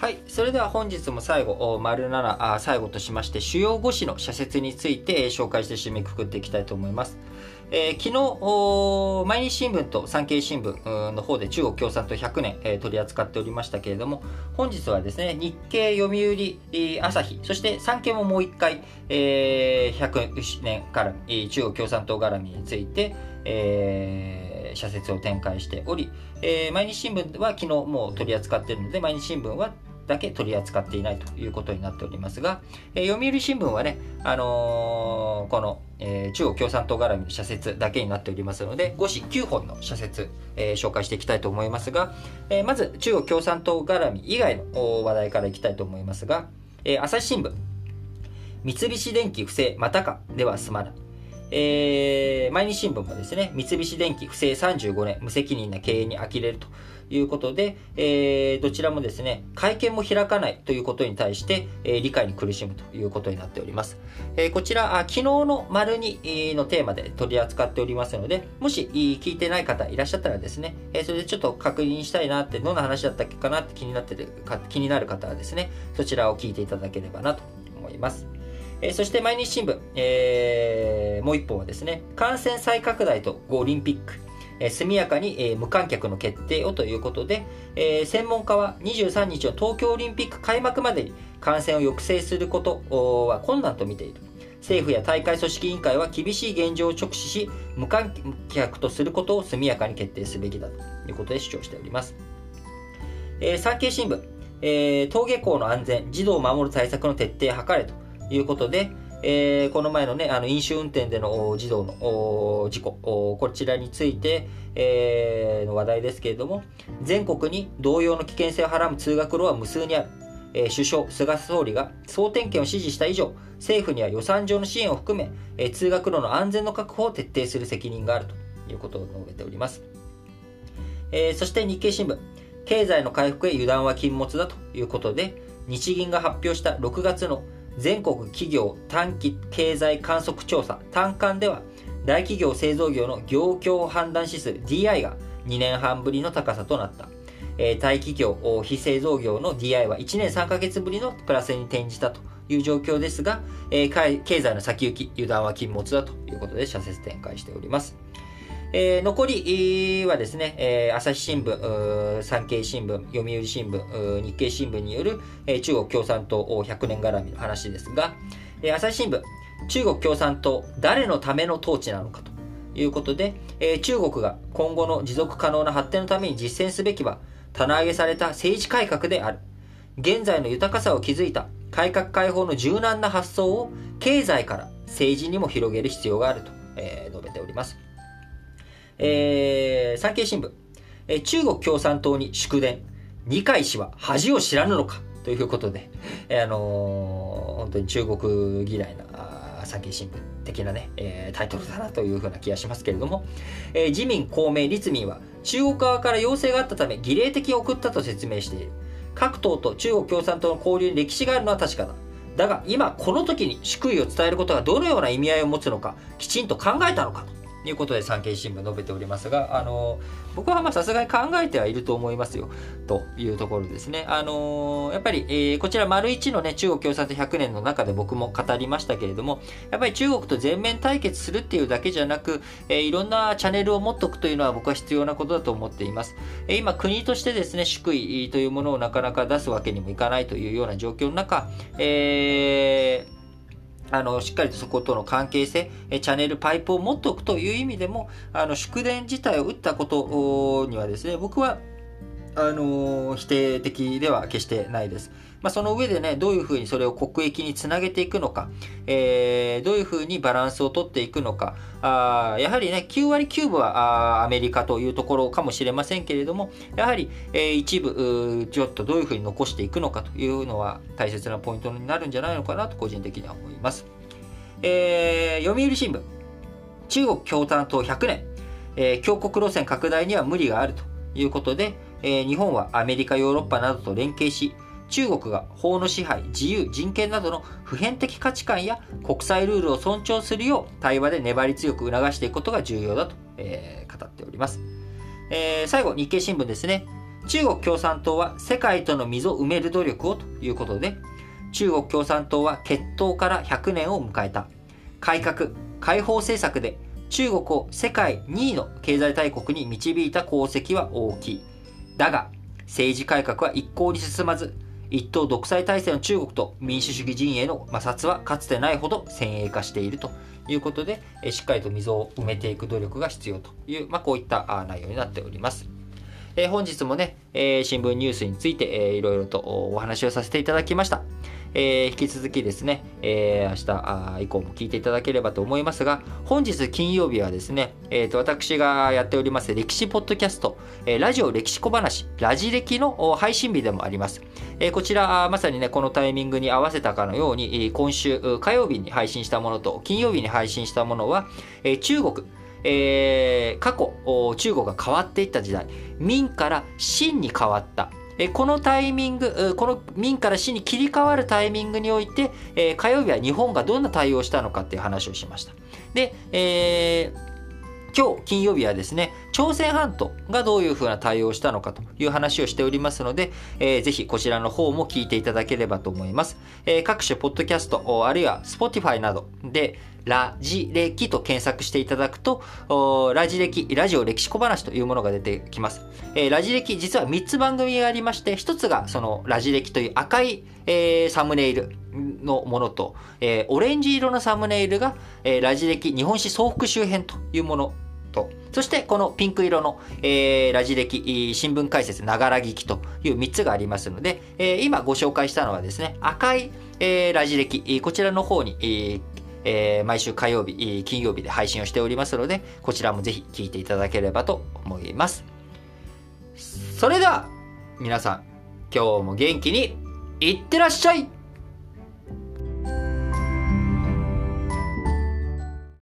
はい、それでは本日も最後、丸7あ最後としまして、主要5紙の社説について、えー、紹介して締めくくっていきたいと思います。えー、昨日、毎日新聞と産経新聞の方で中国共産党100年、えー、取り扱っておりましたけれども、本日はですね、日経、読売、朝日、そして産経ももう一回、えー、100年から、中国共産党絡みについて、えー、社説を展開しており、えー、毎日新聞は昨日もう取り扱っているので、毎日新聞はだけ取り扱っていないということになっておりますが、え、読売新聞はね、あのー、この、え、中国共産党絡みの社説だけになっておりますので、5紙9本の社説、え、紹介していきたいと思いますが、え、まず中国共産党絡み以外の話題からいきたいと思いますが、え、朝日新聞、三菱電機不正またかでは済まない。えー、毎日新聞もですね、三菱電機不正35年、無責任な経営に呆れるということで、えー、どちらもですね、会見も開かないということに対して、えー、理解に苦しむということになっております。えー、こちら、あ昨日の丸2のテーマで取り扱っておりますので、もし聞いてない方いらっしゃったらですね、え、それでちょっと確認したいなって、どんな話だったっけかなって気になってるか、気になる方はですね、そちらを聞いていただければなと思います。えそして毎日新聞、えー、もう一本はですね、感染再拡大とオリンピック、え、速やかに、え、無観客の決定をということで、え、専門家は23日の東京オリンピック開幕までに感染を抑制することは困難と見ている。政府や大会組織委員会は厳しい現状を直視し、無観客とすることを速やかに決定すべきだということで主張しております。えー、産経新聞、えー、登下校の安全、児童を守る対策の徹底を図れということで、えー、この前のね、あの飲酒運転での児童の事故、こちらについて、えー、の話題ですけれども、全国に同様の危険性をはらむ通学路は無数にある。えー、首相、菅総理が総点検を指示した以上、政府には予算上の支援を含め、えー、通学路の安全の確保を徹底する責任があるということを述べております。えー、そして日経新聞、経済の回復へ油断は禁物だということで、日銀が発表した6月の全国企業短期経済観測調査単管では大企業製造業の業況判断指数 DI が2年半ぶりの高さとなった。えー、大企業、非製造業の DI は1年3ヶ月ぶりのプラスに転じたという状況ですが、えー、経済の先行き、油断は禁物だということで社説展開しております。えー、残りはですね、えー、朝日新聞、産経新聞、読売新聞、日経新聞による、えー、中国共産党100年絡みの話ですが、えー、朝日新聞、中国共産党、誰のための統治なのかということで、えー、中国が今後の持続可能な発展のために実践すべきは、棚上げされた政治改革である。現在の豊かさを築いた改革開放の柔軟な発想を経済から政治にも広げる必要があると、えー、述べております。えー、産経新聞、えー、中国共産党に祝電、二階氏は恥を知らぬのかということで、えー、あのー、本当に中国嫌いな産経新聞的なね、えー、タイトルだなというふうな気がしますけれども、えー、自民、公明、立民は中国側から要請があったため儀礼的に送ったと説明している。各党と中国共産党の交流に歴史があるのは確かだ。だが今この時に祝意を伝えることがどのような意味合いを持つのかきちんと考えたのかと。いうことで産経新聞述べておりますが、あの僕はまさすがに考えてはいると思いますよ、というところですね。あのやっぱり、えー、こちら丸一のね、中国共産党100年の中で僕も語りましたけれども、やっぱり中国と全面対決するっていうだけじゃなく、えー、いろんなチャンネルを持っておくというのは僕は必要なことだと思っています。えー、今、国としてですね、祝意というものをなかなか出すわけにもいかないというような状況の中、えー、あの、しっかりとそことの関係性、チャンネルパイプを持っておくという意味でも、あの、祝電自体を打ったことにはですね、僕は、あの、否定的では決してないです。まあ、その上でね、どういうふうにそれを国益につなげていくのか、えー、どういうふうにバランスをとっていくのか、あやはりね、9割9分はあアメリカというところかもしれませんけれども、やはり、えー、一部、ちょっとどういうふうに残していくのかというのは大切なポイントになるんじゃないのかなと個人的には思います。えー、読売新聞、中国共産党100年、えー、強国路線拡大には無理があるということで、えー、日本はアメリカ、ヨーロッパなどと連携し、中国が法の支配、自由、人権などの普遍的価値観や国際ルールを尊重するよう対話で粘り強く促していくことが重要だと、えー、語っております。えー、最後、日経新聞ですね。中国共産党は世界との溝を埋める努力をということで、中国共産党は決闘から100年を迎えた。改革、開放政策で中国を世界2位の経済大国に導いた功績は大きい。だが、政治改革は一向に進まず、一党独裁体制の中国と民主主義陣営の摩擦はかつてないほど先鋭化しているということで、しっかりと溝を埋めていく努力が必要という、まあ、こういった内容になっております。え、本日もね、え、新聞ニュースについて、えー、いろいろとお話をさせていただきました。えー、引き続きですね、えー、明日以降も聞いていただければと思いますが、本日金曜日はですね、えーと、私がやっております歴史ポッドキャスト、えー、ラジオ歴史小話、ラジ歴の配信日でもあります。えー、こちら、まさにね、このタイミングに合わせたかのように、今週火曜日に配信したものと、金曜日に配信したものは、えー、中国、えー、過去、中国が変わっていった時代、民から秦に変わった。このタイミング、この民から死に切り替わるタイミングにおいて、火曜日は日本がどんな対応をしたのかっていう話をしました。で、えー今日金曜日はですね、朝鮮半島がどういうふうな対応をしたのかという話をしておりますので、えー、ぜひこちらの方も聞いていただければと思います。えー、各種ポッドキャスト、あるいは Spotify などで、ラジ歴と検索していただくと、ラジ歴、ラジオ歴史小話というものが出てきます。えー、ラジ歴、実は3つ番組がありまして、1つがそのラジ歴という赤い、えー、サムネイルのものと、えー、オレンジ色のサムネイルが、えー、ラジ歴日本史総復習編というもの、そしてこのピンク色の、えー、ラジ歴、新聞解説、ながら聞きという3つがありますので、えー、今ご紹介したのはですね、赤い、えー、ラジ歴、こちらの方に、えーえー、毎週火曜日、金曜日で配信をしておりますので、こちらもぜひ聞いていただければと思います。それでは、皆さん、今日も元気にいってらっしゃい